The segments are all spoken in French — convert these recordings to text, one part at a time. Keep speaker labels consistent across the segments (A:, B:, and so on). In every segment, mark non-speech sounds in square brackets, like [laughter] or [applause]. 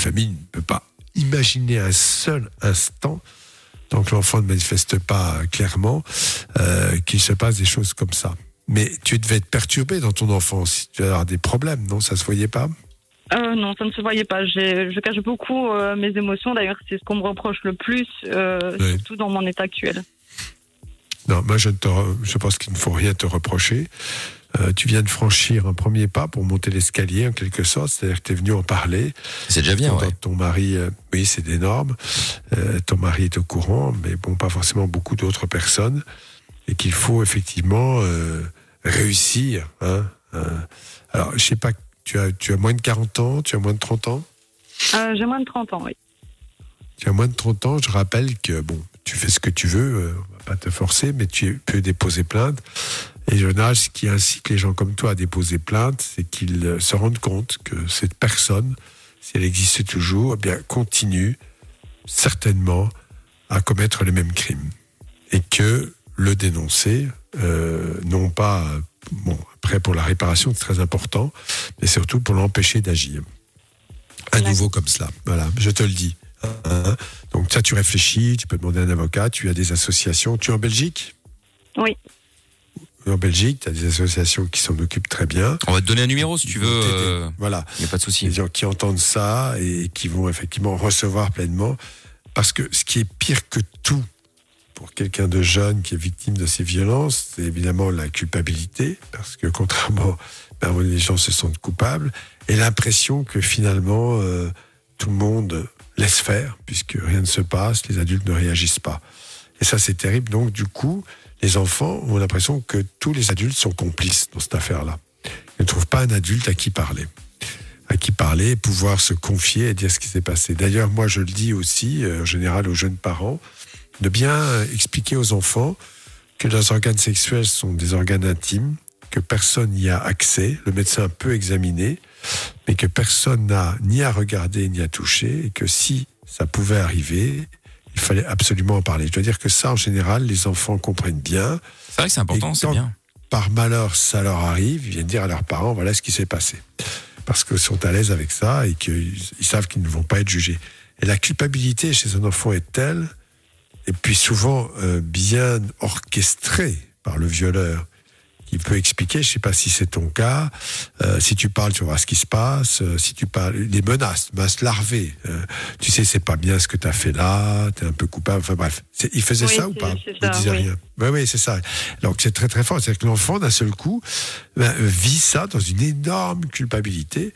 A: famille ne peut pas imaginer un seul instant, tant que l'enfant ne manifeste pas clairement, euh, qu'il se passe des choses comme ça. Mais tu devais être perturbé dans ton enfance, tu devais avoir des problèmes, non? Ça se voyait pas?
B: Euh, non, ça ne se voyait pas. Je cache beaucoup euh, mes émotions. D'ailleurs, c'est ce qu'on me reproche le plus, euh,
A: Oui.
B: surtout dans mon état actuel.
A: Non, moi je, ne te je pense qu'il ne faut rien te reprocher. Euh, tu viens de franchir un premier pas pour monter l'escalier en quelque sorte, c'est-à-dire que tu es venu en parler.
C: C'est déjà bien,
A: Ton-
C: ouais.
A: Ton mari, euh, oui, c'est énorme. Euh, ton mari est au courant, mais bon, pas forcément beaucoup d'autres personnes. Et qu'il faut effectivement euh, réussir. Hein, euh. alors, je sais pas, tu as, tu as moins de 40 ans, tu as moins de 30 ans?
B: Euh, J'ai moins de 30 ans, oui.
A: Tu as moins de 30 ans, je rappelle que, bon, tu fais ce que tu veux, euh, on va pas te forcer, mais tu peux déposer plainte. Et général, ce qui incite les gens comme toi à déposer plainte, c'est qu'ils euh, se rendent compte que cette personne, si elle existe toujours, eh bien, continue certainement à commettre les mêmes crimes. Et que le dénoncer, euh, non pas, bon, après pour la réparation, c'est très important, mais surtout pour l'empêcher d'agir. À nouveau comme cela. Voilà, je te le dis. Hein. Donc ça, tu réfléchis, tu peux demander à un avocat, tu as des associations. Tu es en Belgique?
B: Oui.
A: En Belgique, tu as des associations qui s'en occupent très bien.
C: On va te donner un numéro si tu veux. Euh,
A: Voilà.
C: Il n'y a pas de
A: des
C: souci.
A: gens qui entendent ça et qui vont effectivement recevoir pleinement. Parce que ce qui est pire que tout pour quelqu'un de jeune qui est victime de ces violences, c'est évidemment la culpabilité, parce que contrairement, ben, les gens se sentent coupables, et l'impression que finalement euh, tout le monde laisse faire, puisque rien ne se passe, les adultes ne réagissent pas. Et ça, c'est terrible. Donc, du coup, les enfants ont l'impression que tous les adultes sont complices dans cette affaire-là. Ils ne trouvent pas un adulte à qui parler à qui parler, pouvoir se confier et dire ce qui s'est passé. D'ailleurs, moi, je le dis aussi, euh, en général, aux jeunes parents, de bien expliquer aux enfants que leurs organes sexuels sont des organes intimes, que personne n'y a accès, le médecin peut examiner, mais que personne n'a ni à regarder ni à toucher, et que si ça pouvait arriver, il fallait absolument en parler. Je dois dire que ça, en général, les enfants comprennent bien.
C: C'est vrai que c'est important, c'est bien.
A: Par malheur, ça leur arrive, ils viennent dire à leurs parents, voilà ce qui s'est passé. Parce qu'ils sont à l'aise avec ça et qu'ils ils savent qu'ils ne vont pas être jugés. Et la culpabilité chez un enfant est telle, et puis souvent euh, bien orchestrée par le violeur, qui peut expliquer, je ne sais pas si c'est ton cas, euh, si tu parles, tu voir ce qui se passe, euh, si tu parles, des menaces, menaces larvées, euh, tu sais, c'est pas bien ce que tu as fait là, tu es un peu coupable, enfin bref. Il faisait
B: Oui,
A: ça ou pas
B: c'est
A: Il
B: ça,
A: disait
B: oui.
A: rien. Oui, oui, c'est ça. Donc c'est très très fort. C'est-à-dire que l'enfant, d'un seul coup, ben, vit ça dans une énorme culpabilité,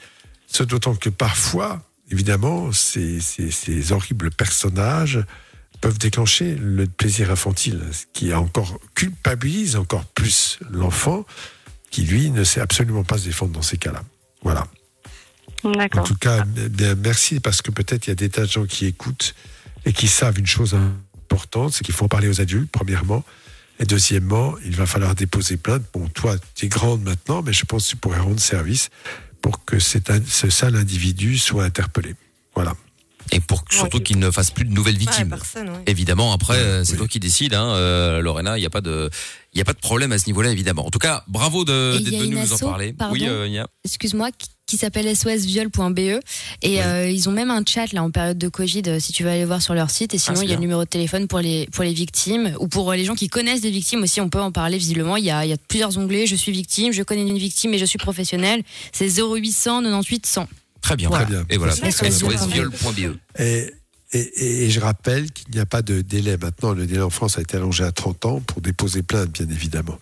A: d'autant que parfois, évidemment, ces, ces, ces horribles personnages peuvent déclencher le plaisir infantile, ce qui encore culpabilise encore plus l'enfant, qui lui ne sait absolument pas se défendre dans ces cas-là. Voilà. En tout cas, bien, merci parce que peut-être il y a des tas de gens qui écoutent et qui savent une chose importante, c'est qu'il faut en parler aux adultes, premièrement. Et deuxièmement, il va falloir déposer plainte. Bon, toi, tu es grande maintenant, mais je pense que tu pourrais rendre service pour que cet ce sale individu soit interpellé. Voilà.
C: Et pour surtout qu'il ne fasse plus de nouvelles
D: Ouais,
C: victimes.
D: personne, ouais.
C: Évidemment, après, euh, c'est
A: Oui.
C: toi qui décides, hein, euh, Lorena. Il n'y a pas de, il a pas de problème à ce niveau-là, évidemment. En tout cas, bravo de- d'être
E: a
C: venu nous en parler.
E: pardon.
C: Oui, euh, Nia.
E: excuse-moi, qui, qui s'appelle sosviol.be et euh, ils ont même un chat là en période de Covid euh, si tu veux aller voir sur leur site et sinon
C: Ah,
E: il y a
C: bien.
E: le numéro de téléphone pour les pour les victimes ou pour les gens qui connaissent des victimes aussi on peut en parler visiblement il y a, il y a plusieurs onglets je suis victime je connais une victime et je suis professionnel c'est 0800 98 100
C: Très bien.
A: Très bien.
C: Et voilà. SOSviol.be.
A: Et, et, et- et je rappelle qu'il n'y a pas de délai maintenant. Le délai en France a été allongé à 30 ans pour déposer plainte, bien évidemment.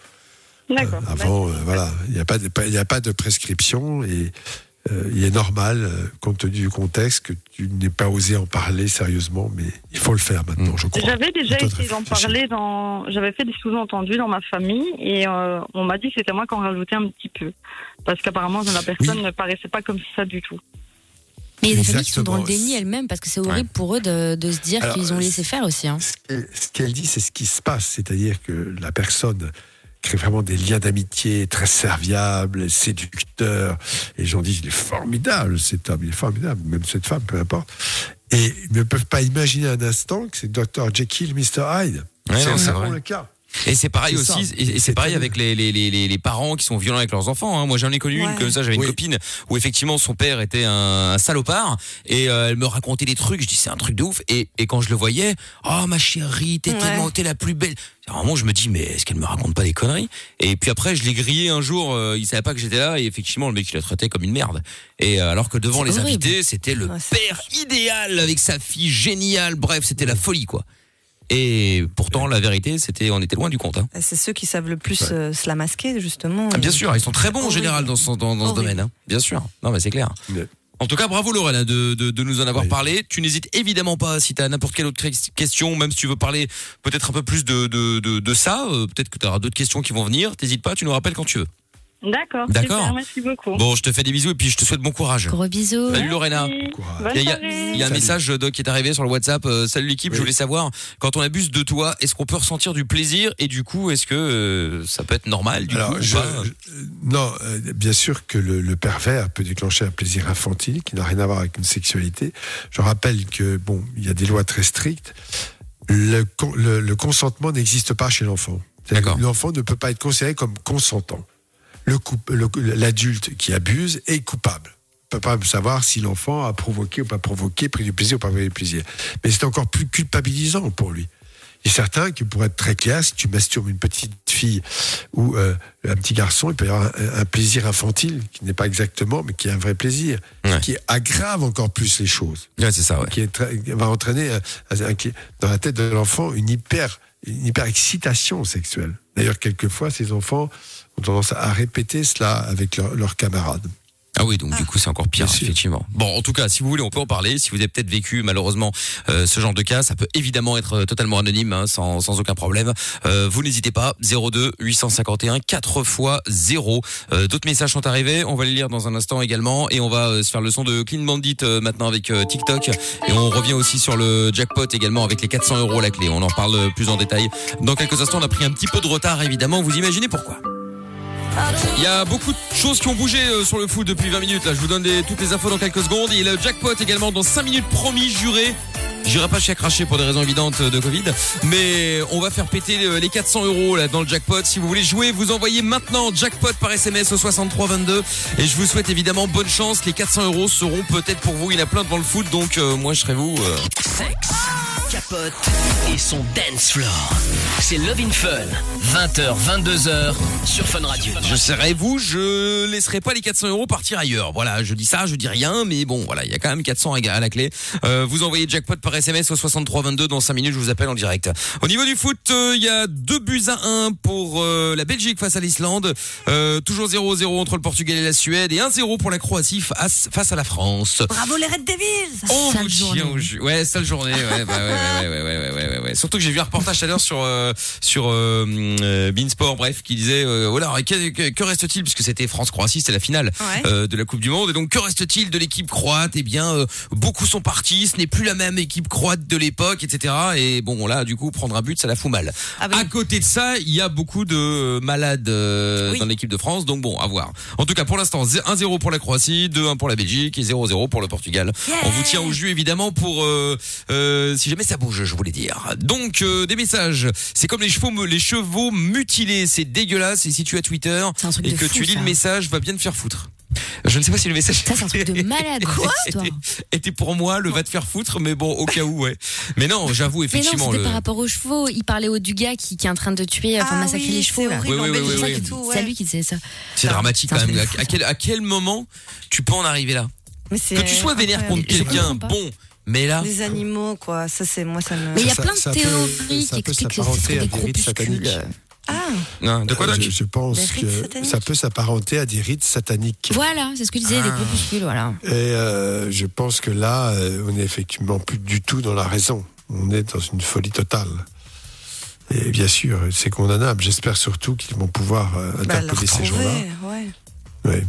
B: D'accord.
A: Euh, avant, euh, voilà, il n'y a, pas de- il n'y a pas de prescription et euh, il est normal, euh, compte tenu du contexte, que tu n'aies pas osé en parler sérieusement, mais il faut le faire maintenant, je crois.
B: J'avais déjà essayé d'en parler dans. J'avais fait des sous-entendus dans ma famille et euh, on m'a dit que c'était moi qui en rajoutais un petit peu. Parce qu'apparemment, la personne
A: Oui.
B: ne paraissait pas comme ça du tout.
E: mais il y a des familles qui sont dans le déni elles-mêmes parce que c'est horrible pour eux de, de se dire qu'ils ont laissé faire aussi hein.
A: Ce qu'elle- ce qu'elle dit, c'est ce qui se passe, c'est-à-dire que la personne crée vraiment des liens d'amitié très serviables, séducteurs, et les gens disent, il est formidable, cet homme, il est formidable, même cette femme, peu importe, et ils ne peuvent pas imaginer un instant que c'est Dr. Jekyll, Mr. Hyde.
C: Ouais, c'est
A: le cas.
C: Et c'est pareil
A: ça.
C: aussi, et c'est pareil avec les, les, les, les, les parents qui sont violents avec leurs enfants. Hein. Moi, j'en ai connu une comme ça. J'avais une copine où effectivement son père était un, un salopard et euh, elle me racontait des trucs. Je dis c'est un truc de ouf. Et, et quand je le voyais, oh ma chérie, t'es
D: Ouais.
C: tellement, t'es la plus belle. Moment, je me dis mais est-ce qu'elle me raconte pas des conneries? Et puis après, je l'ai grillé un jour. euh, il savait pas que j'étais là et effectivement, le mec il la traitait comme une merde. Et euh, alors que devant les
E: horrible.
C: invités, c'était le
D: Ouais,
C: père idéal avec sa fille géniale. Bref, c'était la folie quoi. Et pourtant, la vérité, c'était, on était loin du compte. Hein.
D: C'est ceux qui savent le plus euh, se la masquer, justement.
C: Ah, bien
D: Et-
C: sûr, ils sont très bons en général dans ce, dans, dans ce
D: Horrible.
C: domaine. hein. Bien sûr. Non, mais c'est clair.
A: Ouais.
C: En tout cas, bravo Lorraine hein, de, de, de nous en avoir
A: Oui.
C: parlé. Tu n'hésites évidemment pas si tu as n'importe quelle autre question, même si tu veux parler peut-être un peu plus de, de, de, de ça, euh, peut-être que tu auras d'autres questions qui vont venir. T'hésites pas, tu nous rappelles quand tu veux.
B: D'accord.
C: D'accord.
B: Merci beaucoup.
C: Bon, je te fais des bisous et puis je te souhaite bon courage.
E: Gros bisous.
C: Salut Lorena. Il y a, il y a un message euh, Doc qui est arrivé sur le WhatsApp. Euh, salut l'équipe, je voulais savoir quand on abuse de toi, est-ce qu'on peut ressentir du plaisir et du coup, est-ce que euh, ça peut être normal du
A: Alors,
C: coup ou
A: je-
C: pas?
A: je- non, euh, bien sûr que le, le pervers peut déclencher un plaisir infantile qui n'a rien à voir avec une sexualité. Je rappelle que bon, il y a des lois très strictes. Le, le- le consentement n'existe pas chez l'enfant. L'enfant ne peut pas être considéré comme consentant. Le coup- le- L'adulte qui abuse est coupable. On ne peut pas savoir si l'enfant a provoqué ou pas provoqué, pris du plaisir ou pas pris du plaisir. Mais c'est encore plus culpabilisant pour lui. Il est certain que pour être très clair, si tu masturbes une petite fille ou euh, un petit garçon, il peut y avoir un, un plaisir infantile qui n'est pas exactement, mais qui est un vrai plaisir,
C: Ouais.
A: qui aggrave encore plus les choses,
C: Ouais, c'est ça, ouais.
A: qui est va entraîner qui- dans la tête de l'enfant une hyper, une hyper excitation sexuelle. D'ailleurs, quelquefois, ces enfants ont tendance à répéter cela avec leurs leurs camarades.
C: Ah oui, donc du coup c'est encore pire,
A: Bien sûr.
C: effectivement. Bon, en tout cas, si vous voulez, on peut en parler. Si vous avez peut-être vécu malheureusement euh, ce genre de cas, ça peut évidemment être euh, totalement anonyme, hein, sans, sans aucun problème. Euh, vous n'hésitez pas, 02 851 4 x 0. Euh, D'autres messages sont arrivés, on va les lire dans un instant également, et on va euh, se faire le son de Clean Bandit euh, maintenant avec euh, TikTok, et on revient aussi sur le jackpot également avec les 400 euros à la clé. On en parle plus en détail dans quelques instants. On a pris un petit peu de retard, évidemment. Vous imaginez pourquoi il y a beaucoup de choses qui ont bougé euh, sur le foot depuis 20 minutes. Là, je vous donne toutes les infos dans quelques secondes. Et le jackpot également dans 5 minutes, promis, juré. J'irai pas chez cracher pour des raisons évidentes de Covid, mais on va faire péter euh, les 400 euros là dans le jackpot. Si vous voulez jouer, vous envoyez maintenant jackpot par SMS au 6322 et je vous souhaite évidemment bonne chance. Les 400 euros seront peut-être pour vous. Il y a plein devant le foot, donc euh, moi je serai vous.
F: Capote et son dance floor. C'est Love in Fun, 20h, 22h sur Fun Radio.
C: Je serai vous, je laisserai pas les 400 euros partir ailleurs. Voilà, je dis ça, je dis rien, mais bon, voilà, il y a quand même 400 à la clé. Euh, vous envoyez jackpot par SMS au 6322 dans 5 minutes, je vous appelle en direct. Au niveau du foot, euh, il y a deux buts à 1 pour euh, la Belgique face à l'Islande. Euh, toujours 0-0 entre le Portugal et la Suède et 1-0 pour la Croatie face, à la France.
D: Bravo les Red Devils
C: On vous tient au. Ouais, sale journée. Ouais, bah ouais, ouais, ouais, ouais, ouais, ouais, ouais, ouais. Surtout que j'ai vu un reportage tout à l'heure sur euh, sur euh, euh, Beansport, bref, qui disait euh, voilà, que, que, que reste-t-il puisque c'était France-Croatie, c'était la finale
D: Ouais.
C: euh, de la Coupe du Monde. Et donc que reste-t-il de l'équipe croate? Eh bien, euh, beaucoup sont partis. Ce n'est plus la même équipe croate de l'époque, etc. Et bon, là, du coup, prendre un but, ça la fout mal.
D: Ah bah
C: À côté de ça, il y a beaucoup de malades euh,
D: Oui.
C: dans l'équipe de France, donc bon, à voir. En tout cas, pour l'instant, 1-0 pour la Croatie, 2-1 pour la Belgique et 0-0 pour le Portugal. On vous tient au jus évidemment pour euh, euh, si jamais ça bouge, je voulais dire. Donc euh, des messages, c'est comme les chevaux, les chevaux mutilés, c'est dégueulasse. Et si tu as Twitter et que
E: fou,
C: tu lis
E: ça.
C: le message, va bien te faire foutre. Je ne sais pas si le message
E: Ça, c'est un truc de malade, histoire.
C: était pour moi le va te faire foutre, mais bon, au cas où, ouais. Mais non, j'avoue
E: Mais non,
C: effectivement
E: c'était
C: le.
E: par rapport aux chevaux. Il parlait au du gars qui, qui est en train de tuer, enfin
D: Ah
E: massacrer
D: oui,
E: les chevaux.
D: c'est
E: là.
D: horrible
C: Oui, oui, oui,
D: Belgique
C: oui,
D: et
C: oui.
D: tout,
E: C'est
D: ouais.
E: lui qui disait ça.
C: C'est dramatique quand même. À,
E: de fou,
C: à quel, à quel moment tu peux en arriver là?
D: Mais c'est
C: Que tu sois vénère contre quelqu'un, bon, mais là.
D: Les animaux, quoi. Ça, c'est moi, ça me.
E: Mais il y a
A: Ça-
E: plein de théories
A: ça
E: qui
A: peut
E: expliquent que ce
A: s'apparenter
E: serait
A: à
E: des groupuscules.
A: sataniques.
D: Ah,
C: Non, de quoi
A: Euh, je, je pense que
D: sataniques.
A: ça peut s'apparenter à des rites sataniques.
E: Voilà, c'est ce que des
C: Ah.
E: groupuscules, voilà.
A: Et euh, je pense que là, euh, on est effectivement plus du tout dans la raison. On est dans une folie totale. Et bien sûr, c'est condamnable. J'espère surtout qu'ils vont pouvoir euh,
D: bah, le
A: interpeller ces gens-là.
D: ouais.
A: Oui.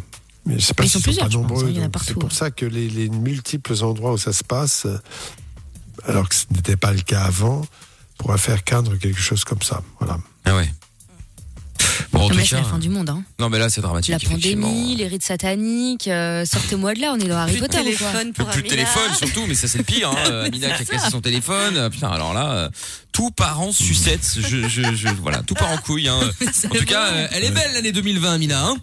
A: Mais je sais pas
E: Ils
A: s'ils
E: sont
A: sont pas nombreux.
E: hein, il y en a
A: donc
E: partout,
A: C'est pour
E: hein.
A: ça que les, les multiples endroits où ça se passe, euh, alors que ce n'était pas le cas avant, pourraient faire craindre quelque chose comme ça. Voilà.
C: Ah ouais. Bon,
E: là, c'est la fin du monde. Hein.
C: Non, mais là, c'est dramatique.
E: La pandémie, les rites sataniques. euh, Sortez-moi de là, on est dans Harry
D: Plus de
E: Potter ou quoi
D: téléphone pour
C: Plus de téléphone surtout, mais ça c'est le pire. Hein. [laughs] Amina qui a cassé son téléphone. Euh, Putain, alors là, euh, tout part en sucette. Je, je, je, voilà, tout part en couille. Hein. [laughs] En tout cas, euh, elle est belle l'année 2020, Amina. Hein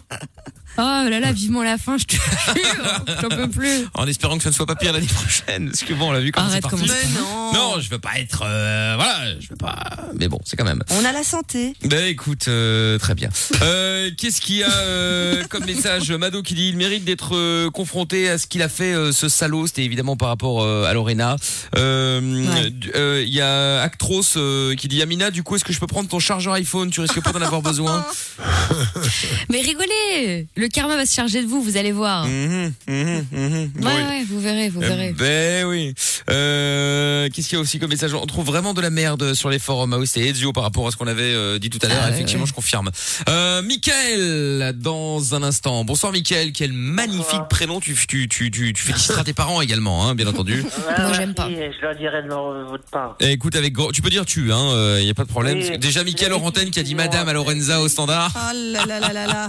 E: Oh là là, vivement la fin, je te [laughs] jure. J'en peux plus.
C: en espérant que ça ne soit pas pire l'année prochaine. Parce que bon, on l'a vu comment c'est
E: Arrête,
C: parti.
D: non.
C: Non, je veux pas être, euh, voilà, je veux pas. Mais bon, c'est quand même.
D: On a la santé.
C: Ben écoute, euh, très bien. Euh, Qu'est-ce qu'il y a euh, comme message Mado qui dit il mérite d'être euh, confronté à ce qu'il a fait euh, ce salaud. C'était évidemment par rapport euh, à Lorena. Euh,
E: Ouais.
C: euh, Il y a Actros euh, qui dit Amina, du coup est-ce que je peux prendre ton chargeur iPhone? Tu risques pas d'en avoir besoin [laughs]
E: Mais rigolez Le karma va se charger de vous, vous allez voir.
C: Mhm, mhm, mhm.
E: Ouais,
C: Oui.
E: ouais, vous verrez, vous verrez.
C: Eh Ben oui. Euh, Qu'est-ce qu'il y a aussi comme message? On trouve vraiment de la merde sur les forums. Ah oui, c'était Ezio par rapport à ce qu'on avait euh, dit tout à l'heure.
E: Ah ouais,
C: Effectivement,
E: ouais.
C: je confirme. Euh, Michael, dans un instant. Bonsoir Michael, quel magnifique prénom. Tu, tu, tu, tu, tu féliciteras tes parents également, hein, bien entendu. [laughs]
E: Moi, j'aime pas.
G: Je leur dirai de leur- votre part.
C: Eh, écoute, avec gros- tu peux dire tu, hein, il y a pas de problème.
G: Oui.
C: Déjà Michael Orantène qui a dit. Madame à Lorenza au standard.
D: Oh là là là là là.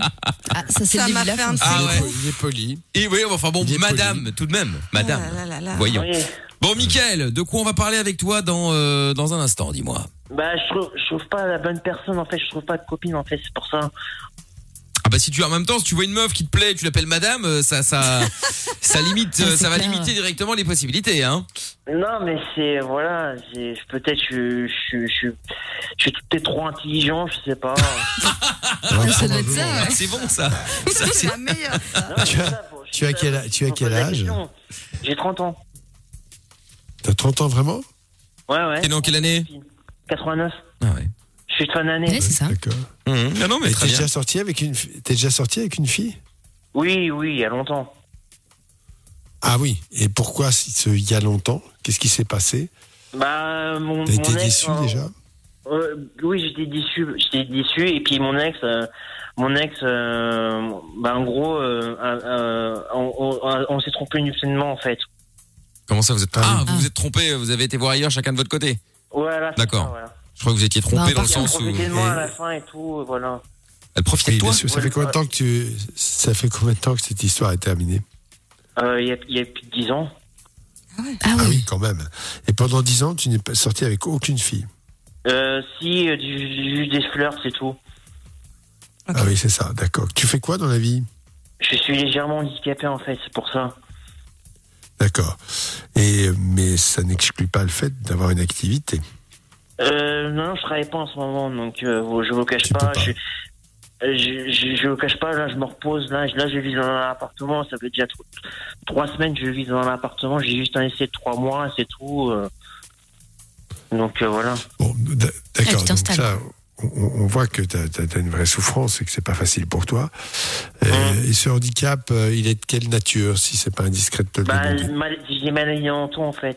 E: Ah, ça c'est [laughs]
D: Ça m'a fait
E: fin.
D: un
C: Ah ouais.
A: Il est poli.
C: Et oui, enfin bon, Madame, tout de même, Madame.
D: Là là là là.
C: Voyons.
G: Oui.
C: Bon, Michael, de quoi on va parler avec toi dans euh, dans un instant Dis-moi?
G: Bah, je trouve, je trouve pas la bonne personne, en fait. Je trouve pas de copine, en fait. C'est pour ça.
C: Ah bah si tu en même temps si tu vois une meuf qui te plaît tu l'appelles madame euh, ça ça [laughs] ça limite euh, ça va
E: clair.
C: limiter directement les possibilités hein.
G: Non, mais c'est, voilà, c'est, peut-être je, je, je, je suis peut-être trop intelligent, je sais pas. [laughs]
E: Ça doit être ça, ouais.
C: C'est bon ça. [laughs] Ça, c'est-
D: la meilleure. ça.
G: Non,
A: Tu as-
G: ça, faut-
A: tu as quel tu as quel âge.
G: J'ai 30 ans.
A: T'as 30 ans vraiment
G: Ouais, ouais.
C: T'es né en quelle année
G: 89.
C: Ah ouais.
G: Je suis de fin d'année.
E: Ouais, c'est ça.
A: D'accord.
C: Mmh. Non non mais
A: t'es déjà sorti avec une t'es déjà sorti avec une fille?
G: Oui, oui, il y a longtemps.
A: Ah oui. Et pourquoi il y a longtemps? Qu'est-ce qui s'est passé?
G: Bah, mon,
A: T'as
G: mon
A: été
G: ex,
A: déçu
G: euh,
A: déjà?
G: euh, Oui, j'étais déçu. J'étais déçu. Et puis mon ex, euh, mon ex, euh, bah, en gros, euh, euh, euh, on, on- on s'est trompé mutuellement, en fait.
C: Comment ça vous êtes
A: Ah
C: Ah,
A: oui.
C: vous vous êtes trompé, vous avez été voir ailleurs chacun de votre côté?
G: Voilà.
C: D'accord.
G: ça, Voilà.
C: Je crois que vous étiez trompé
E: Bah,
C: dans le sens où
G: Profitez de moi à la fin et tout, euh, voilà.
C: elle profitait
A: Oui,
C: de toi.
A: bien sûr. Ça
G: Ouais,
A: fait combien de
G: ouais.
A: temps que tu ça fait combien de temps que cette histoire est terminée
G: Euh, Il y, a, il y a plus de 10 ans.
E: Ah
A: Ah
E: oui.
A: oui, quand même. Et pendant 10 ans, tu n'es pas sorti avec aucune fille.
G: Euh, si, euh, du- des fleurs, c'est tout.
A: Ah oui, c'est ça. D'accord. Tu fais quoi dans la vie
G: Je suis légèrement handicapé, en fait, c'est pour ça.
A: D'accord. Et mais ça n'exclut pas le fait d'avoir une activité.
G: Euh, non, non, je travaille pas en ce moment, donc euh, je vous cache
A: Tu
G: pas.
A: pas.
G: Je, je, je, je vous cache pas, là, je me repose. Là, je- là je vis dans un appartement. Ça fait déjà tro- trois semaines que je vis dans un appartement. J'ai juste un essai de trois mois, c'est tout. euh. Donc euh, voilà.
A: Bon,
E: Ah,
A: d'accord.
E: t'installes.
A: ça, on, on voit que tu as, une vraie souffrance et que c'est pas facile pour toi. Euh,
G: Hum.
A: Et ce handicap, il est de quelle nature, si c'est pas indiscret de te le
G: Bah,
A: demander?
G: mal- j'ai maladies mentaux, en fait.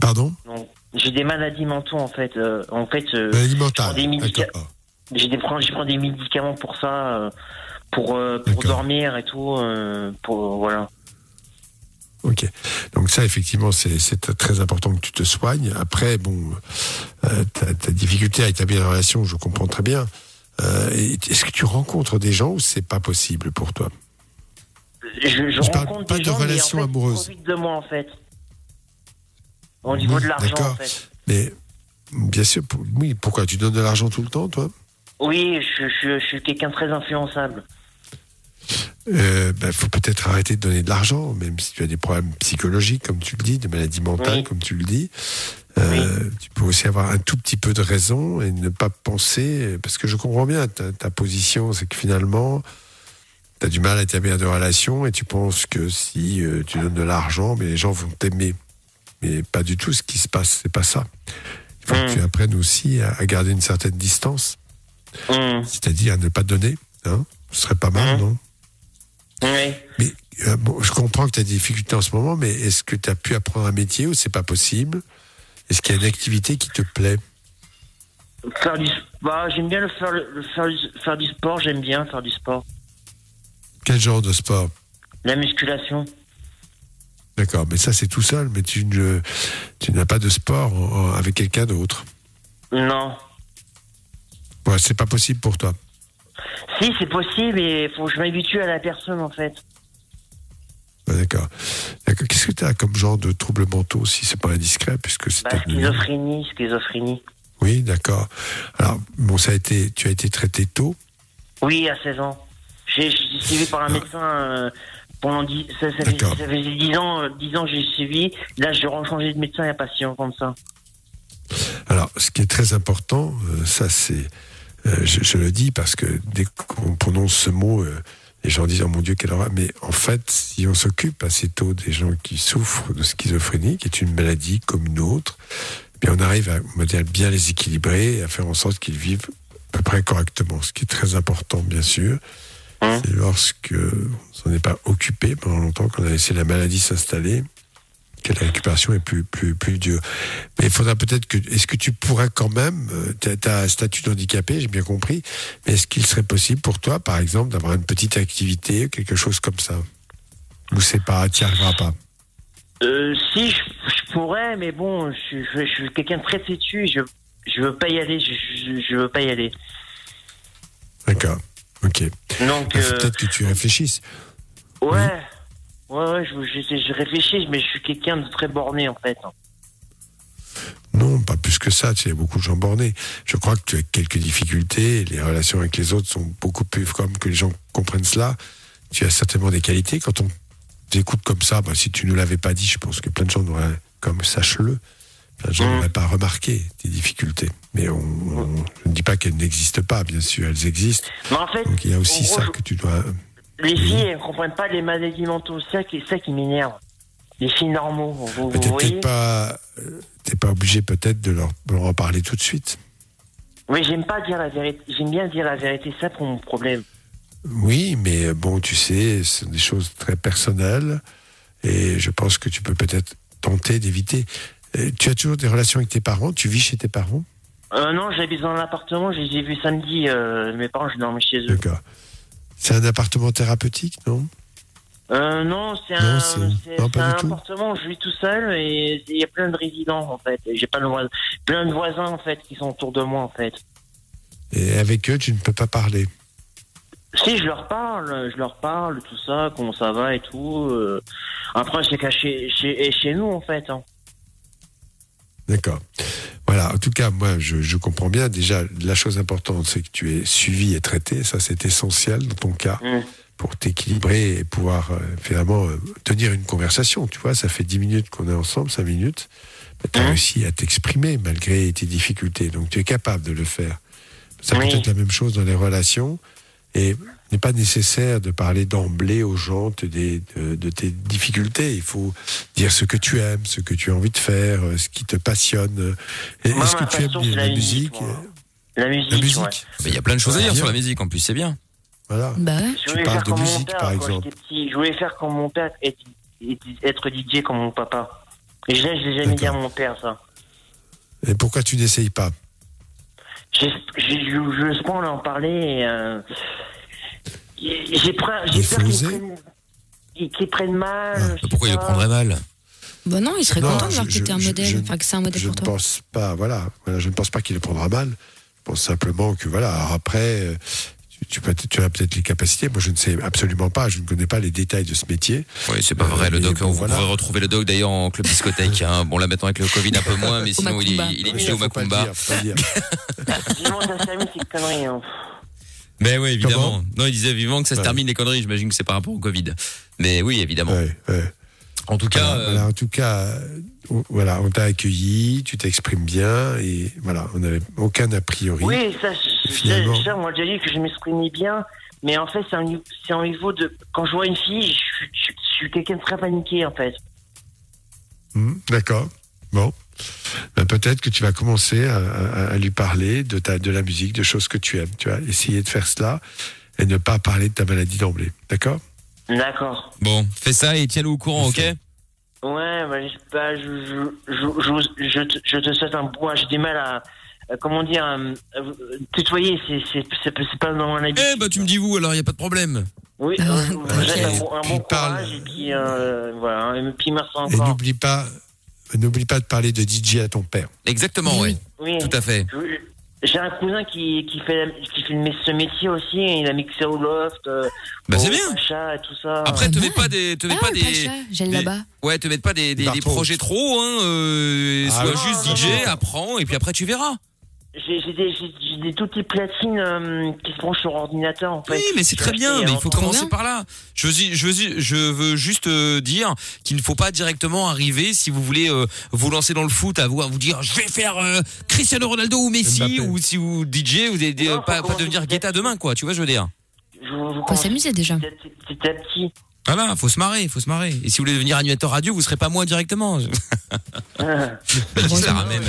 A: Pardon?
G: Donc, j'ai des maladies mentaux, en fait. euh, en fait, euh,
A: mentale.
G: des
A: D'accord.
G: j'ai des, je prends des médicaments pour ça, euh, pour, euh, pour dormir et tout. euh, pour, voilà.
A: Ok. Donc ça, effectivement, c'est très important que tu te soignes. Après, bon, euh, ta, ta difficulté à établir une relation, je comprends très bien. Euh, Est-ce que tu rencontres des gens ou c'est pas possible pour toi?
G: Je, je,
A: Je parle
G: rencontre
A: pas
G: des
A: de
G: gens, mais
A: relation
G: en fait, ils
A: amoureuse.
G: profitent de moi, en fait. Au niveau
A: Oui,
G: de l'argent,
A: d'accord.
G: en fait.
A: Mais bien sûr, oui. Pourquoi tu donnes de l'argent tout le temps, toi?
G: Oui, je, je, je suis quelqu'un de très influençable.
A: euh, ben, faut peut-être arrêter de donner de l'argent, même si tu as des problèmes psychologiques, comme tu le dis, des maladies mentales,
G: Oui.
A: comme tu le dis. Euh, Tu peux aussi avoir un tout petit peu de raison et ne pas penser, parce que je comprends bien ta, ta position, c'est que finalement, tu as du mal à établir de relations et tu penses que si euh, tu donnes de l'argent, mais les gens vont t'aimer. Mais pas du tout ce qui se passe, c'est pas ça. Il faut que tu apprennes aussi à, à garder une certaine distance,
G: Hum,
A: c'est-à-dire à ne pas donner. Hein Ce serait pas mal,
G: Mm.
A: non?
G: Oui.
A: mais euh, bon, je comprends que tu as des difficultés en ce moment, mais est-ce que tu as pu apprendre un métier ou c'est pas possible? Est-ce qu'il y a une activité qui te plaît?
G: Faire du, bah, j'aime bien le faire, le, faire du sport, j'aime bien faire du sport.
A: Quel genre de sport?
G: La musculation.
A: D'accord, mais ça c'est tout seul, mais tu, ne, tu n'as pas de sport en- en- avec quelqu'un d'autre.
G: Non.
A: Ouais, c'est pas possible pour toi.
G: Si, c'est possible et il faut que je m'habitue à la personne en fait.
A: D'accord. D'accord. Qu'est-ce que tu as comme genre de troubles mentaux, si c'est pas indiscret, puisque c'est
G: Bah, schizophrénie, schizophrénie.
A: Oui, d'accord. Alors, bon, ça a été, tu as été traité tôt?
G: Oui, à 16 ans. J'ai suivi par un médecin euh, pendant 10, ça, ça, fait,
A: D'accord.
G: ça fait 10 ans, euh, 10 ans que j'ai suivi. Là, j'ai rechangé de médecin il n'y a pas si longtemps que ça.
A: Alors, ce qui est très important, euh, ça c'est, euh, je, je le dis parce que dès qu'on prononce ce mot, euh, les gens disent oh mon Dieu quelle horreur. Mais en fait, si on s'occupe assez tôt des gens qui souffrent de schizophrénie, qui est une maladie comme une autre, eh bien on arrive à on va dire, bien les équilibrer et à faire en sorte qu'ils vivent à peu près correctement. Ce qui est très important, bien sûr, c'est lorsque on s'en est pas occupé pendant longtemps, qu'on a laissé la maladie s'installer, que la récupération est plus plus plus dure. Mais il faudra peut-être que. Est-ce que tu pourrais quand même. Tu as un statut d'handicapé, j'ai bien compris. Mais est-ce qu'il serait possible pour toi, par exemple, d'avoir une petite activité, quelque chose comme ça? Ou c'est pas, tu n'y arriveras pas?
G: Euh, si, je, je pourrais, mais bon, je, suis- je, je suis quelqu'un de très têtu. Je, je veux pas y aller. Je, je, je veux pas y aller.
A: D'accord. Ok.
G: Donc,
A: faut
G: euh,
A: peut-être que tu réfléchisses.
G: ouais. Ouais, ouais, je, je, je réfléchis, mais je suis quelqu'un de très borné, en fait.
A: Non, pas plus que ça. Tu sais, il y a beaucoup de gens bornés. Je crois que tu as quelques difficultés. Les relations avec les autres sont beaucoup plus comme que les gens comprennent cela. Tu as certainement des qualités. Quand on t'écoute comme ça, bah, si tu ne l'avais pas dit, je pense que plein de gens n'auraient, comme sache-le, plein de gens
G: Mm.
A: n'auraient pas remarqué tes difficultés. Mais on, on- je ne dis pas qu'elles n'existent pas, bien sûr, elles existent.
G: Mais en fait,
A: Donc il y a aussi
G: gros,
A: ça que tu dois.
G: les
A: Oui.
G: filles, elles comprennent pas les maladies mentaux. C'est ça qui, ça qui m'énerve. Les filles normaux, vous, vous voyez
A: pas. euh, T'es pas obligé peut-être de leur, de leur en parler tout de suite.
G: Oui, j'aime pas dire la vérité. J'aime bien dire la vérité. C'est ça pour mon problème.
A: Oui, mais bon, tu sais, ce sont des choses très personnelles et je pense que tu peux peut-être tenter d'éviter. Euh, Tu as toujours des relations avec tes parents? Tu vis chez tes parents?
G: Euh, non, j'habite dans un appartement. Je les ai vus samedi. Euh, mes parents, je dormais chez eux.
A: D'accord. C'est un appartement thérapeutique, non?
G: Euh, non, c'est un,
A: c'est-
G: c'est-
A: non,
G: c'est
A: pas
G: un
A: du tout.
G: appartement. où Je vis tout seul et il y a plein de résidents en fait. Et J'ai pas de voisins, plein de voisins en fait qui sont autour de moi en fait.
A: Et avec eux, tu ne peux pas parler?
G: Si je leur parle, je leur parle tout ça, comment ça va et tout. euh. Après, c'est caché chez, et chez nous en fait. hein.
A: D'accord. Voilà, en tout cas, moi, je, je comprends bien. Déjà, la chose importante, c'est que tu es suivi et traité. Ça, c'est essentiel dans ton cas pour t'équilibrer et pouvoir euh, finalement euh, tenir une conversation. Tu vois, ça fait 10 minutes qu'on est ensemble, 5 minutes. tu as réussi à t'exprimer malgré tes difficultés. Donc, tu es capable de le faire. Ça
G: Oui.
A: peut être la même chose dans les relations. Et n'est pas nécessaire de parler d'emblée aux gens de, des- de- de tes difficultés. Il faut dire ce que tu aimes, ce que tu as envie de faire, euh, ce qui te passionne. Et Est-ce que tu aimes la,
G: la
A: musique euh,
G: La musique.
A: La musique
G: ouais.
C: Il y a plein de choses à dire sur la musique en plus, c'est bien.
A: Voilà.
E: Bah.
G: Je
A: Tu
G: voulais
A: parles
G: faire
A: de musique,
G: père
A: par exemple.
G: petit. Je voulais faire comme mon père, être, être DJ comme mon papa. Et je l'ai je l'ai jamais dit à mon père ça.
A: Et pourquoi tu n'essayes pas?
G: J'ai- Je je pas en parler. et, euh, J'ai peur, j'ai
A: Il
G: peur qu'ils prennent, qu'ils- prennent mal.
A: Ah,
C: Pourquoi il le
G: pas.
C: prendrait mal
E: Bah non, il serait
A: Non,
E: content de voir que t'es un
A: je-
E: modèle,
A: je-
E: enfin que c'est un modèle
A: Je
E: pour
A: ne
E: toi.
A: pense pas, voilà, voilà, je ne pense pas qu'il le prendra mal. Je pense simplement que voilà, après, euh, tu, tu, peux- tu as peut-être les capacités. Moi, je ne sais absolument pas. Je ne connais pas les détails de ce métier.
C: Oui, c'est pas
A: Euh,
C: vrai. Le
A: mais
C: doc,
A: bon,
C: vous
A: voilà.
C: pourrez retrouver le doc d'ailleurs en club discothèque. hein. Bon, là maintenant avec le Covid un peu moins, mais sinon il est,
E: Macumba.
C: il est tué au
A: pas le
C: Macumba.
A: dire, dire.
G: Dis-moi, c'est une connerie. hein.
C: Mais oui, évidemment.
A: Comment?
C: Non, il disait vivement que ça se
A: Ouais.
C: termine les conneries. J'imagine que c'est par rapport au Covid. Mais oui, évidemment.
A: Ouais, ouais.
C: En tout cas,
A: Voilà,
C: euh,
A: voilà, en tout cas, euh, on- voilà, on t'a accueilli, tu t'exprimes bien et voilà, on n'avait aucun a priori.
G: Oui, ça, ça, m'a déjà dit que je m'exprimais bien. Mais en fait, c'est un, niveau- c'est un niveau de. Quand je vois une fille, je, suis- je, je suis quelqu'un de très paniqué, en fait.
A: Hmm, D'accord. Bon. Ben, peut-être que tu vas commencer à, à- à lui parler de, ta, de la musique, de choses que tu aimes. Tu vas essayer de faire cela et ne pas parler de ta maladie d'emblée. D'accord?
G: D'accord.
C: bon, fais ça et tiens-le au courant, ok?
G: Ouais, bah, je, bah, je, je, je, je, je te, je te souhaite un bon. J'ai du mal à. comment dire euh, Tutoyer, c'est pas dans mon habitude.
C: Eh bah tu me dis vous, alors il y a pas de problème.
G: Oui,
E: Ah,
G: euh, je
E: ok.
G: vous souhaite un bon, un bon courage. Et puis, euh, voilà. Et puis, merci
A: Et
G: encore.
A: n'oublie pas, n'oublie pas de parler de DJ à ton père.
C: Exactement, oui.
G: Oui.
C: Tout à fait.
G: J'ai un cousin qui, qui fait qui fait ce métier aussi. Il a mixé au loft. euh,
C: Bah, c'est bien.
G: Pacha et tout ça.
C: Après, te mets pas des, te mets
E: Ah,
C: pas des, des-
E: là-bas.
C: ouais, te mets pas des, des, projets trop, hein. Euh,
A: Ah
C: sois
A: oui.
C: juste
G: Non,
C: DJ,
G: non.
C: apprends, et puis après tu verras.
G: J'ai j'ai des, j'ai- j'ai des toutes petites platines euh, qui se branchent sur ordinateur en fait.
C: Oui, mais c'est très bien, mais
G: il
C: faut commencer par là. Je veux, je veux, je veux juste euh, dire qu'il ne faut pas directement arriver si vous voulez euh, vous lancer dans le foot à vous, à vous dire je vais faire euh, Cristiano Ronaldo ou Messi ou si vous DJ, vous allez pas, pas devenir Guetta demain quoi, tu vois je veux dire.
G: Vous- vous conseille
E: s'amuser déjà.
G: Petit à petit.
C: Voilà, faut se marrer, faut se marrer. Et si vous voulez devenir animateur radio, vous serez pas moi directement. Je, [laughs]
G: Ah.
C: je dis ça ramène.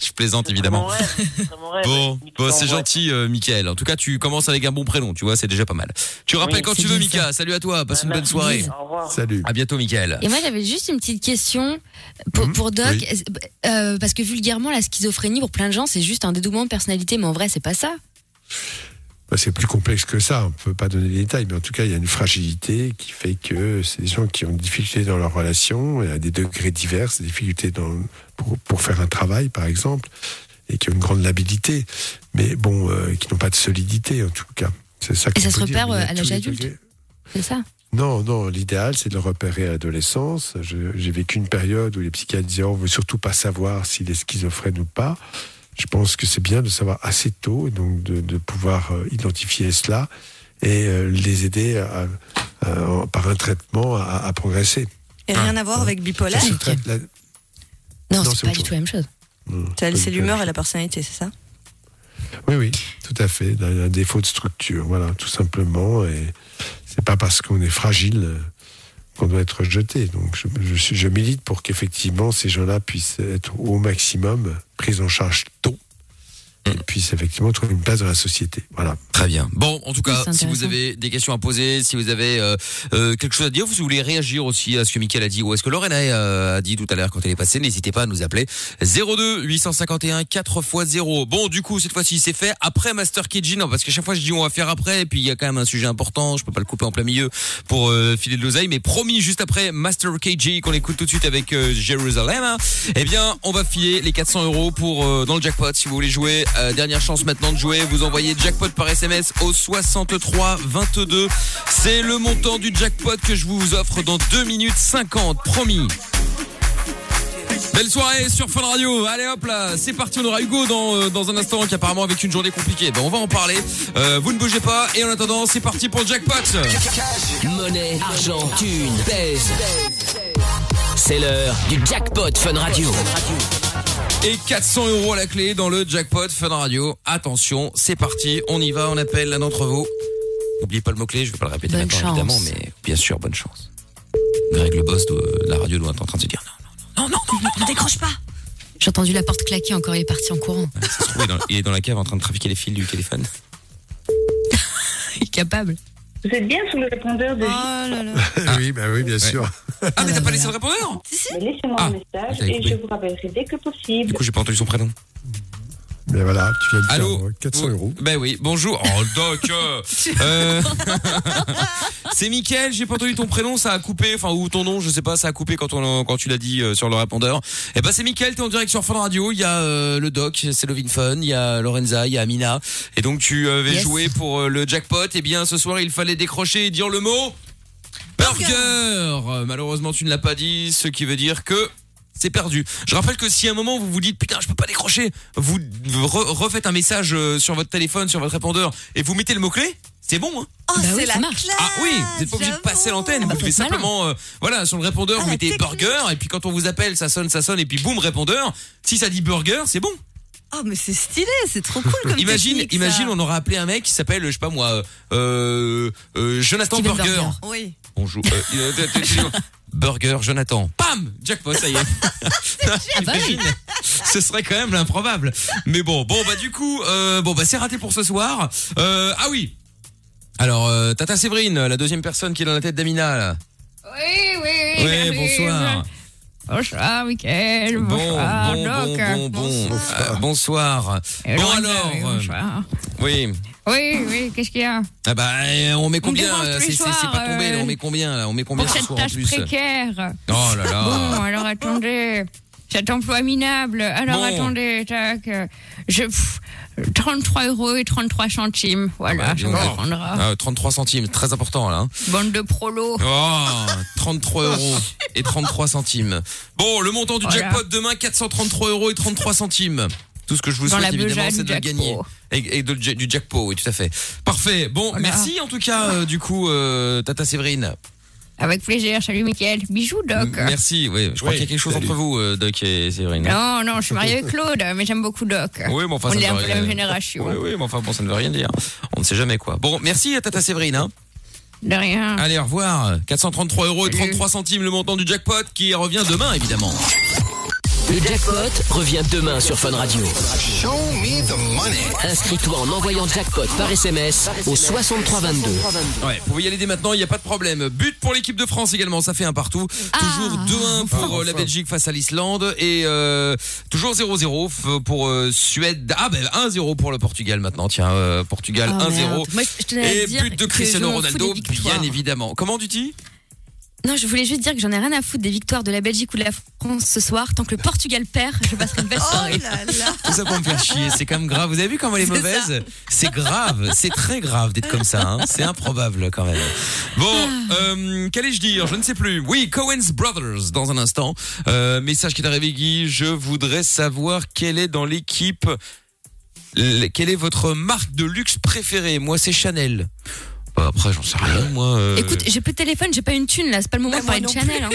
C: je plaisante
G: Mon
C: évidemment.
G: rêve, c'est mon rêve.
C: Bon, bon c'est gentil, euh, Michael. En tout cas, tu commences avec un bon prénom, tu vois, c'est déjà pas mal. Tu rappelles
G: Oui,
C: quand tu veux, Mika. Salut à toi, passe une bonne soirée.
G: Au revoir.
A: Salut.
C: À bientôt, Michael.
E: Et moi, j'avais juste une petite question pour, pour Doc.
A: oui.
E: Euh, parce que vulgairement, la schizophrénie, pour plein de gens, c'est juste un dédoublement de personnalité, mais en vrai, c'est pas ça.
A: Bah, c'est plus complexe que ça. On ne peut pas donner les détails, mais en tout cas, il y a une fragilité qui fait que c'est des gens qui ont des difficultés dans leur relation, et à des degrés divers, des difficultés dans, pour, pour faire un travail, par exemple, et qui ont une grande labilité, mais bon, euh, qui n'ont pas de solidité, en tout cas. C'est ça
E: Et ça se repère, euh, à l'âge adulte. C'est ça?
A: Non, non, l'idéal, c'est de le repérer à l'adolescence. J'ai vécu une période où les psychiatres disaient, on veut surtout pas savoir s'il est schizophrène ou pas. Je pense que c'est bien de savoir assez tôt, et donc de, de pouvoir euh, identifier cela et euh, les aider à- à- par un traitement à, à progresser.
D: Et rien à voir avec bipolaire.
A: Ça se traite la-
E: Non,
A: Non,
E: c'est pas du tout la même chose.
D: C'est
A: du
D: l'humeur et la personnalité, c'est ça?
A: Oui, oui, tout à fait. Il y a un défaut de structure, voilà, tout simplement. Et c'est pas parce qu'on est fragile euh, qu'on doit être rejeté. Donc, je, je milite pour qu'effectivement ces gens-là puissent être au maximum pris en charge tôt et puissent effectivement trouver une place dans la société. Voilà.
C: Très bien. Bon, en tout cas, si vous avez des questions à poser, si vous avez euh, euh, quelque chose à dire, ou si vous voulez réagir aussi à ce que Mickaël a dit, ou à ce que Lorena euh, a dit tout à l'heure quand elle est passée, n'hésitez pas à nous appeler 02 851 4 x 0. Bon, du coup, cette fois-ci, c'est fait après Master KG. Non, parce qu'à chaque fois, je dis on va faire après, et puis il y a quand même un sujet important, je peux pas le couper en plein milieu pour euh, filer de l'oseille, mais promis, juste après Master KG, qu'on écoute tout de suite avec euh, Jérusalem, hein, eh bien, on va filer les 400 euros pour euh, dans le jackpot. Si vous voulez jouer, euh, dernière chance maintenant de jouer, vous envoyez jackpot par SMS au 63 22. C'est le montant du jackpot que je vous offre dans 2 minutes 50, promis. Belle soirée sur Fun Radio. Allez hop là, c'est parti. On aura Hugo dans, euh, un instant qui apparemment avec une journée compliquée. Ben, on va en parler. Euh, vous ne bougez pas. Et en attendant, c'est parti pour le jackpot.
F: Monnaie, argent, thune. C'est l'heure du jackpot Fun Radio.
C: Et 400 euros à la clé dans le jackpot Fun Radio. Attention, c'est parti. On y va. On appelle l'un d'entre vous. N'oubliez pas le mot-clé. Je vais pas le répéter
E: Bonne
C: maintenant,
E: chance.
C: évidemment, mais bien sûr, bonne chance. Greg, le boss de la radio, doit être en train de se dire non, non, non, non, non,
D: décroche pas
E: J'ai entendu la porte claquer encore, il est parti en courant.
C: Ça se trouve, il est dans- il est dans la cave en train de trafiquer les fils du téléphone. [laughs]
E: Il est capable.
B: Vous êtes bien sur le répondeur de
D: Oh là là.
A: oui, bah oui, bien sûr.
C: Ah, mais t'as pas laissé le répondeur?
B: Laissez-moi
C: Ah,
B: un message
C: j'avais
B: et
C: coupé.
B: je vous rappellerai dès que possible.
C: Du coup, j'ai pas entendu son prénom.
A: Mais voilà, tu viens de
C: Allô
A: perdre 400
C: Vous-
A: euros.
C: Ben oui, bonjour. Oh, Doc euh, [laughs] euh, [laughs] C'est Mickaël, j'ai pas entendu ton prénom, ça a coupé, enfin, ou ton nom, je sais pas, ça a coupé quand, on, quand tu l'as dit euh, sur le répondeur. Eh ben, c'est Mickaël, t'es en direct sur Fun Radio, il y a euh, le Doc, c'est Lovin Fun, il y a Lorenza, il y a Amina. Et donc, tu avais
E: Yes.
C: joué pour euh, le jackpot, et bien, ce soir, il fallait décrocher et dire le mot... Burger Euh, Malheureusement, tu ne l'as pas dit, ce qui veut dire que c'est perdu. Je rappelle que si à un moment vous vous dites putain je peux pas décrocher, vous re- refaites un message euh, sur votre téléphone, sur votre répondeur et vous mettez le mot clé, c'est bon. Hein
D: Oh,
E: Bah oui,
D: c'est
E: ça
D: la
E: marche.
C: ah oui, vous n'êtes pas obligé de passer à l'antenne,
E: bah,
C: vous
E: faites malin.
C: simplement euh, voilà sur le répondeur
D: Ah,
C: vous mettez
D: technique.
C: burger et puis quand on vous appelle ça sonne ça sonne et puis boum répondeur. Si ça dit burger c'est bon.
D: Oh, mais c'est stylé, c'est trop cool comme [laughs]
C: imagine
D: technique, ça.
C: imagine on aurait appelé un mec qui s'appelle je sais pas moi euh, euh, Jonathan
E: Steven
C: Burger.
E: Burger.
D: Oui.
C: Bonjour. euh, euh, euh, euh, euh, Burger, Jonathan. Pam Jackpot, ça y est. [laughs] Imagine. Ce serait quand même l'improbable. Mais bon, bon bah du coup, euh, bon bah c'est raté pour ce soir. Euh, ah oui. Alors, euh, Tata Séverine, la deuxième personne qui est dans la tête d'Amina. là.
E: Oui, oui,
C: Ouais, bonsoir.
E: Bonsoir, Mickaël.
C: Bon,
E: Bonsoir,
C: bon,
E: Doc.
C: bon, bon, bon.
A: Bonsoir.
C: Euh, bonsoir. Bon alors,
E: oui,
C: euh,
E: bonsoir.
C: Oui.
E: Oui, oui, qu'est-ce qu'il y a?
C: Ah bah, euh, on met combien C'est pas tombé, là, on met combien là On met combien
E: Pour
C: ce
E: cette
C: soir en
E: tâche
C: plus?
E: précaire.
C: Oh là là.
E: Bon, alors attendez. cet emploi minable. Alors attendez, tac. Je, pff, 33 euros et 33 centimes. Voilà,
C: Ah bah,
E: prendra.
C: Ah, 33 centimes, très important là. hein.
E: Bande de prolos.
C: Oh, 33 euros [laughs] et 33 centimes. Bon, le montant du
E: Voilà.
C: jackpot demain, 433 euros et 33 centimes. Tout ce que je vous
E: Dans
C: souhaite
E: la
C: évidemment, c'est
E: du
C: de
E: jackpot.
C: gagner. Et, et de- du jackpot, oui, tout à fait. Parfait. Bon,
E: Voilà.
C: merci en tout cas, euh, du coup, euh, Tata Séverine.
E: Avec plaisir. Salut, Mickaël. Bisous, Doc.
C: Merci. Oui, je crois
A: Oui,
C: qu'il y a quelque chose
A: salut.
C: entre vous, euh, Doc et Séverine.
E: Non, non, je suis mariée avec Claude, mais j'aime beaucoup Doc.
C: Oui, mais enfin,
E: On
C: ça
E: est
C: ne
E: un
C: veut
E: peu la
C: rien-
E: même génération.
C: Oui, oui, mais enfin, bon, ça ne veut rien dire. On ne sait jamais quoi. Bon, merci à Tata Séverine. Hein.
E: De rien.
C: Allez, au revoir. 433 euros et
E: Salut.
C: 33 centimes le montant du jackpot qui revient demain, évidemment.
F: Le jackpot revient demain sur Fun Radio. Inscris-toi en envoyant jackpot par SMS au 6322.
C: Ouais, vous pouvez y aller dès maintenant, il n'y a pas de problème. But pour l'équipe de France également, ça fait un partout. Toujours 2-1 pour euh, la Belgique face à l'Islande et euh, toujours 0-0 f- pour euh, Suède. Ah ben 1-0 pour le Portugal maintenant. Tiens, euh, Portugal
E: Oh,
C: 1-0.
E: merde. Moi, je tenais à
C: Et but de Cristiano Ronaldo, bien évidemment. Comment tu dis
E: Non, je voulais juste dire que j'en ai rien à foutre des victoires de la Belgique ou de la France ce soir. Tant que le Portugal perd, je passerai une belle
D: Oh
E: soirée.
D: là là. [laughs]
C: Tout ça pour me faire chier, c'est quand même grave. Vous avez vu comment elle est mauvaise C'est grave, c'est très grave d'être comme ça. hein. C'est improbable quand même. Bon, euh, qu'allais-je dire? Je ne sais plus. Oui, Cohen's Brothers dans un instant. Euh, message qui est arrivé, Guy. Je voudrais savoir quelle est dans l'équipe, quelle est votre marque de luxe préférée? Moi, c'est Chanel. Bah, après, j'en sais rien, moi. euh,
E: Écoute, j'ai plus de téléphone, j'ai pas une thune là, c'est pas le moment
D: Bah,
E: de parler de Chanel. Hein.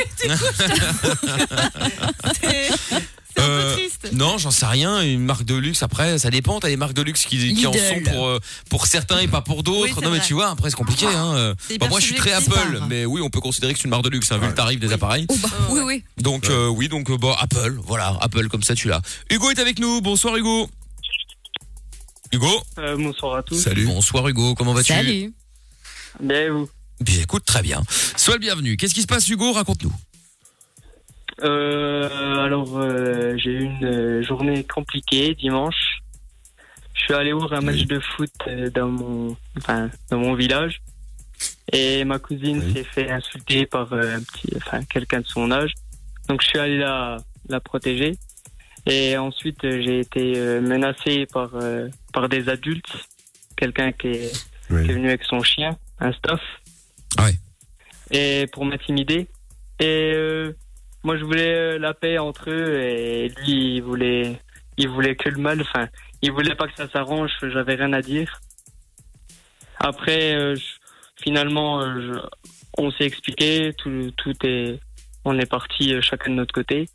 E: [laughs] [laughs]
C: Euh,
D: peu triste.
C: Non, j'en sais rien. Une marque de luxe, après, ça dépend. T'as des marques de luxe qui, qui en
E: Lidl.
C: sont pour, euh, pour certains et pas pour d'autres. Non, mais tu vois, après, c'est compliqué. Hein. euh.
D: C'est
C: Bah,
D: hyper
C: moi, je suis très
D: subjectif.
C: Apple, mais oui, on peut considérer que c'est une marque de luxe, hein, vu le tarif des appareils.
E: Oh bah, oui, oui.
C: Donc, euh, oui, donc, euh, bah, Apple, voilà, Apple, comme ça, tu l'as. Hugo est avec nous. Bonsoir, Hugo. Hugo.
H: Euh, bonsoir à tous.
A: Salut.
C: Bonsoir, Hugo. Comment vas-tu?
E: Salut.
H: Bien et vous
C: Bien, écoute, très bien. Sois le bienvenu. Qu'est-ce qui se passe, Hugo? Raconte-nous.
H: euh, Alors, euh, j'ai eu une euh, journée compliquée dimanche. Je suis allé voir un match de foot dans mon, enfin, dans mon village. Et ma cousine
A: Oui.
H: s'est fait insulter par un petit, enfin, quelqu'un de son âge. Donc, je suis allé la, la protéger. Et ensuite, j'ai été menacé par, par des adultes. Quelqu'un qui est,
A: Oui.
H: qui est venu avec son chien, un staff.
C: Ouais.
H: Et pour m'intimider. Et euh, moi, je voulais euh, la paix entre eux et lui, il voulait, il voulait que le mal. Enfin, il voulait pas que ça s'arrange. J'avais rien à dire. Après, euh, je- finalement, euh, je- on s'est expliqué. Tout, tout est, on est parti chacun de notre côté.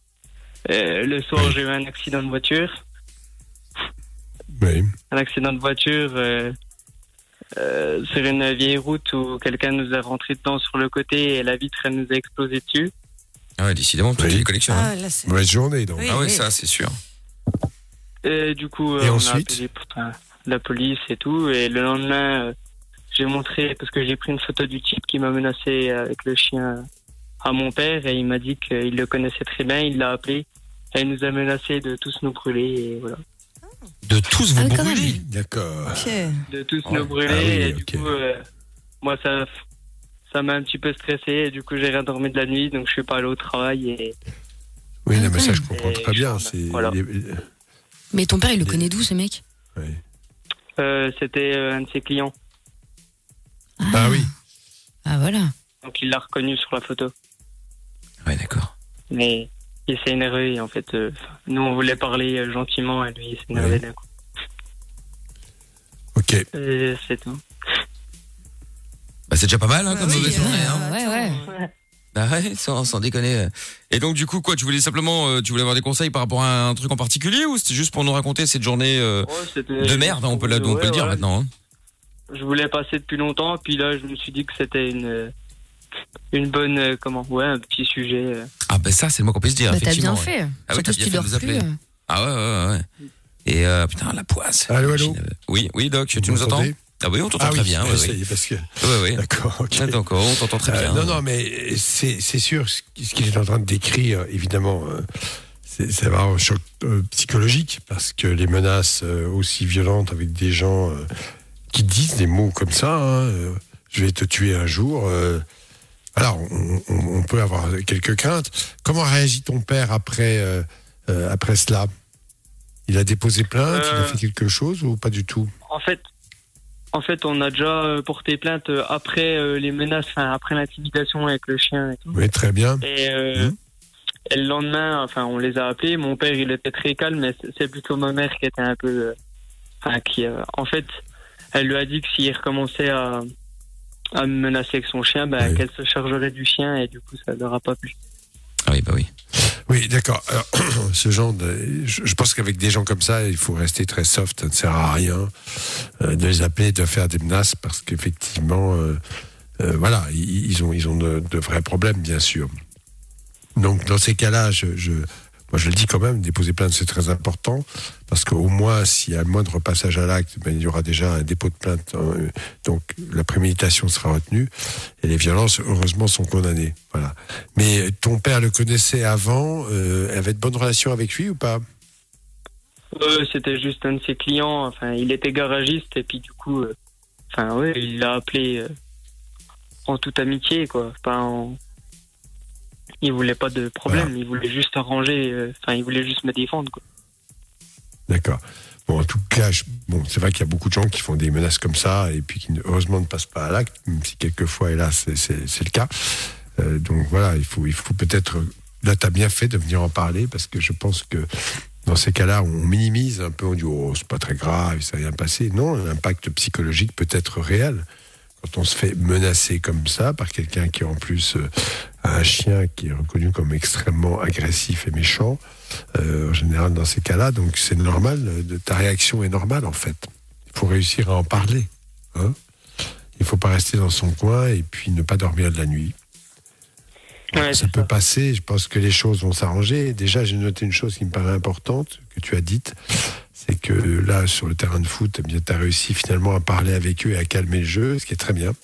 H: Le soir, j'ai eu un accident de voiture.
A: Oui.
H: Un accident de voiture euh, euh, sur une vieille route où quelqu'un nous a rentré dedans sur le côté et la vitre elle nous a explosé dessus.
C: Ah ouais, décidément, tu
A: Oui.
C: les collectionnes. hein.
D: Ah, là, c'est-
A: Mauvaise journée, donc.
D: Oui,
C: Ah ouais,
D: oui.
C: ça, c'est sûr.
H: Et du coup, euh,
A: Et
H: on
A: ensuite
H: a appelé enfin, la police et tout. Et le lendemain, euh, j'ai montré, parce que j'ai pris une photo du type qui m'a menacé avec le chien à mon père. Et il m'a dit qu'il le connaissait très bien. Il l'a appelé. Et il nous a menacé de tous nous brûler. Et voilà.
C: De tous vous
E: Ah
C: brûler.
A: D'accord.
H: De tous nous brûler.
A: Ah oui,
H: et du coup, euh, moi, ça. Ça m'a un petit peu stressé et du coup j'ai rien dormi de la nuit donc je suis pas allé au travail et
A: Oui, non, mais ça, je
E: Ah,
A: comprends
H: Et
A: très bien.
H: voilà.
E: Mais ton père, il le connaît d'où, ce mec?
A: Oui.
H: euh, c'était euh, un de ses clients
A: Ah oui.
E: Ah voilà.
H: donc il l'a reconnu sur la photo.
C: Ouais, d'accord.
H: Mais il s'est énervé en fait. euh, nous on voulait parler euh, gentiment et lui il s'est énervé
A: Ouais.
H: d'un coup.
A: Ok.
H: Et c'est tout.
C: Bah, c'est déjà pas mal, hein, comme
D: oui,
C: journée,
D: euh,
C: hein.
E: Ouais, ouais.
C: Bah ouais, sans, sans déconner. Et donc du coup quoi, tu voulais simplement, euh, tu voulais avoir des conseils par rapport à un truc en particulier ou c'était juste pour nous raconter cette journée euh,
H: Ouais,
C: de merde, hein, on peut, la, on peut
H: Ouais,
C: le dire
H: ouais.
C: maintenant. hein.
H: Je voulais passer depuis longtemps puis là je me suis dit que c'était une euh, une bonne euh, comment ouais un petit sujet. euh.
C: Ah bah ça c'est le moins qu'on puisse dire.
E: Bah, t'as
C: effectivement,
E: bien
C: ouais.
E: fait.
C: Ah oui, t'as
E: Surtout si
C: bien
E: tu
C: fait de
E: dors
C: nous
E: plus.
C: appeler. Ah ouais, ouais, ouais. Et euh, putain la poisse.
A: Allô, allô
C: Oui, oui Doc, tu
A: Vous
C: nous entends
A: m'entendez?
C: Ah oui, on t'entend
A: Ah
C: très
A: oui,
C: bien.
A: ça
C: oui.
A: est, parce que.
C: Ouais, ouais. [laughs]
A: D'accord, ok.
C: Ah, D'accord, on t'entend très
A: Euh,
C: bien.
A: non, non, mais c'est c'est sûr, ce qui- ce qu'il est en train de décrire, évidemment, euh, c'est c'est vraiment un choc euh, psychologique, parce que les menaces euh, aussi violentes avec des gens euh, qui disent des mots comme ça, hein, euh, je vais te tuer un jour, euh, alors on, peut avoir quelques craintes. Comment réagit ton père après euh, euh, après cela? Il a déposé plainte, il a
H: Euh.
A: fait quelque chose ou pas du tout?
H: En fait, en fait, on a déjà euh, porté plainte après les menaces, enfin après l'intimidation avec le chien et tout.
A: Oui, très bien.
H: Et, euh,
A: Mhm.
H: et le lendemain, enfin, on les a appelés. Mon père, il était très calme, mais c'est- plutôt ma mère qui était un peu, enfin, qui, euh, en fait, elle lui a dit que s'il recommençait à, à me menacer avec son chien, ben,
A: Oui.
H: qu'elle se chargerait du chien et du coup, ça leur a pas plu.
C: Ah oui, bah oui.
A: Oui, d'accord. [clears throat] Ce genre de, je, je pense qu'avec des gens comme ça, il faut rester très soft. Ça ne sert à rien euh, de les appeler, de faire des menaces, parce qu'effectivement, euh, euh, voilà, ils, ils ont, ils ont de, de vrais problèmes, bien sûr. Donc, dans ces cas-là, je, je, moi, je le dis quand même, déposer plainte, c'est très important, parce qu'au moins, s'il y a le moindre passage à l'acte, ben, il y aura déjà un dépôt de plainte. hein, donc, la préméditation sera retenue, et les violences, heureusement, sont condamnées. Voilà. Mais ton père le connaissait avant, euh, avait de bonnes relations avec lui ou pas?
H: Euh, c'était juste un de ses clients. Enfin, il était garagiste et puis du coup, euh, enfin, ouais, il l'a appelé en toute amitié, quoi. Pas en... Il voulait pas de problème. Il voulait juste arranger. euh, Enfin, il voulait juste me défendre, quoi.
A: D'accord. Bon, en tout cas, je- bon, c'est vrai qu'il y a beaucoup de gens qui font des menaces comme ça et puis qui heureusement ne passent pas à l'acte, même si quelquefois, hélas, c'est- le cas. Euh, donc voilà, il faut, il faut peut-être. Là, tu as bien fait de venir en parler parce que je pense que dans ces cas-là, on minimise un peu, on dit oh, c'est pas très grave, ça vient passer. Non, l'impact psychologique peut être réel. Quand on se fait menacer comme ça par quelqu'un qui en plus euh, a un chien qui est reconnu comme extrêmement agressif et méchant, euh, en général dans ces cas-là, donc c'est normal, euh, de- ta réaction est normale en fait. Il faut réussir à en parler. Hein Il ne faut pas rester dans son coin et puis ne pas dormir de la nuit.
H: Ouais,
A: ça peut
H: ça.
A: passer, je pense que les choses vont s'arranger. Déjà, j'ai noté une chose qui me paraît importante, que tu as dite, c'est que là, sur le terrain de foot, tu as réussi finalement à parler avec eux et à calmer le jeu, ce qui est très bien.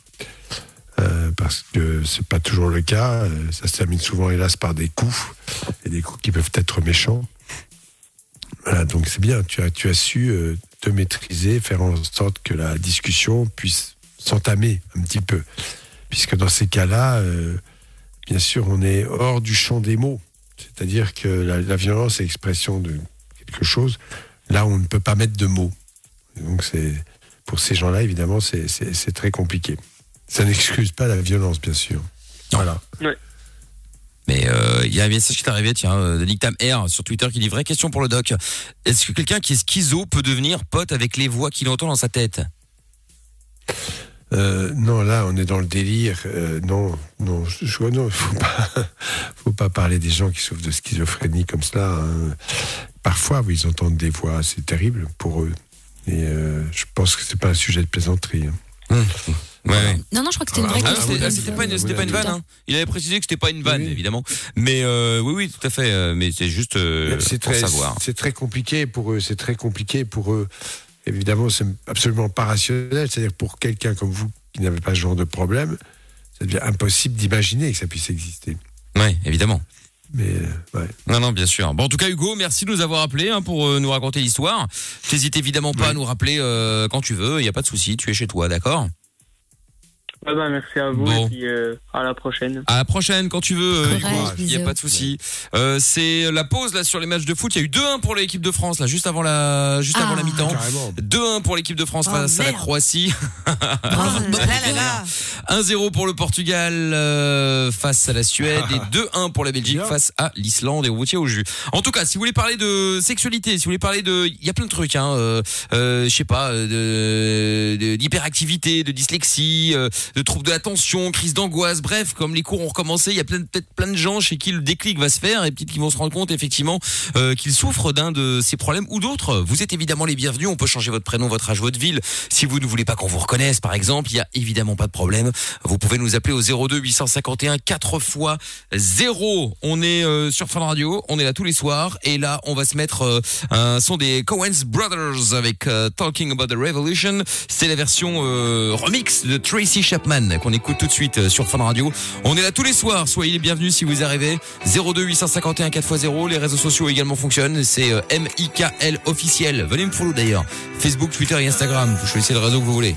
A: Euh, parce que c'est pas toujours le cas. Euh, ça se termine souvent, hélas, par des coups, et des coups qui peuvent être méchants. Voilà, donc c'est bien, tu as, tu as su euh, te maîtriser, faire en sorte que la discussion puisse s'entamer un petit peu. Puisque dans ces cas-là, bien sûr, on est hors du champ des mots. C'est-à-dire que la, la violence est expression de quelque chose. Là, on ne peut pas mettre de mots. Donc, c'est pour ces gens-là, évidemment, c'est- très compliqué. Ça n'excuse pas la violence, bien sûr. Voilà.
C: Mais euh, il y a un message qui est arrivé, tiens, euh, de Nick Tam R sur Twitter qui dit vraie question pour le doc. Est-ce que quelqu'un qui est schizo peut devenir pote avec les voix qu'il entend dans sa tête?
A: Euh, non, là, on est dans le délire. Euh, non, non, je, je- non, faut pas, [laughs] faut pas parler des gens qui souffrent de schizophrénie comme cela. hein. Parfois, oui, ils entendent des voix, c'est terrible pour eux. Et euh, je pense que c'est pas un sujet de plaisanterie. hein.
C: Ouais, ouais.
E: Non, non, je crois que c'était une vraie
C: Ah,
A: Ah,
E: question.
C: c'était
A: oui,
C: c'était pas une,
A: oui,
C: c'était
A: oui,
C: pas une
A: oui.
C: vanne. Hein. Il avait précisé que c'était pas une vanne,
A: Oui.
C: évidemment. Mais euh, oui, oui, tout à fait. euh, Mais c'est juste euh,
A: c'est
C: pour
A: très,
C: savoir.
A: c'est très compliqué pour eux. C'est très compliqué pour eux. Évidemment, c'est absolument pas rationnel. C'est-à-dire pour quelqu'un comme vous qui n'avez pas ce genre de problème, ça devient impossible d'imaginer que ça puisse exister.
C: Ouais, évidemment.
A: Mais euh, ouais.
C: Non, non, bien sûr. Bon, en tout cas, Hugo, merci de nous avoir appelé hein, pour euh, nous raconter l'histoire. T'hésites évidemment pas à nous rappeler euh, quand tu veux. Il y a pas de souci. Tu es chez toi, d'accord?
H: Ouais, bah, merci à vous
C: Bon.
H: et puis euh, à la prochaine.
C: À la prochaine, quand tu veux. euh,
E: Courage.
C: Il y a
E: bisous.
C: pas de souci. Euh, c'est la pause là sur les matchs de foot. Il y a eu 2-1 pour l'équipe de France là, juste avant la, juste
E: Ah.
C: avant la mi-temps.
A: Carrément.
C: 2-1 pour l'équipe de France
D: Oh,
C: face à la. Croatie.
D: Bravo. [laughs] Là, là, là.
C: 1-0 pour le Portugal euh, face à la Suède et [laughs] 2-1 pour la Belgique face à l'Islande et au routier au jus. En tout cas, si vous voulez parler de sexualité, si vous voulez parler de, il y a plein de trucs, hein, euh, euh, je sais pas, euh, de de- d'hyperactivité, de, dyslexie, euh, de troubles de l'attention, crise d'angoisse, bref, comme les cours ont recommencé, il y a peut-être plein de gens chez qui le déclic va se faire et peut-être qu'ils vont se rendre compte effectivement euh, qu'ils souffrent d'un de ces problèmes ou d'autres. Vous êtes évidemment les bienvenus. On peut changer votre prénom, votre âge, votre ville. Si vous ne voulez pas qu'on vous reconnaisse, par exemple, il y a évidemment pas de problème. Vous pouvez nous appeler au 02 851 4 fois 0. On est euh, sur Fun Radio, on est là tous les soirs et là on va se mettre euh, un son des Coens Brothers avec euh, Talking About the Revolution. C'est la version euh, remix de Tracy Chapman qu'on écoute tout de suite euh, sur Fun Radio. On est là tous les soirs, soyez les bienvenus si vous arrivez. 02 851 4 x 0. Les réseaux sociaux également fonctionnent. C'est euh, MIKL officiel. Venez me follow d'ailleurs. Facebook, Twitter et Instagram. Vous choisissez le réseau que vous voulez.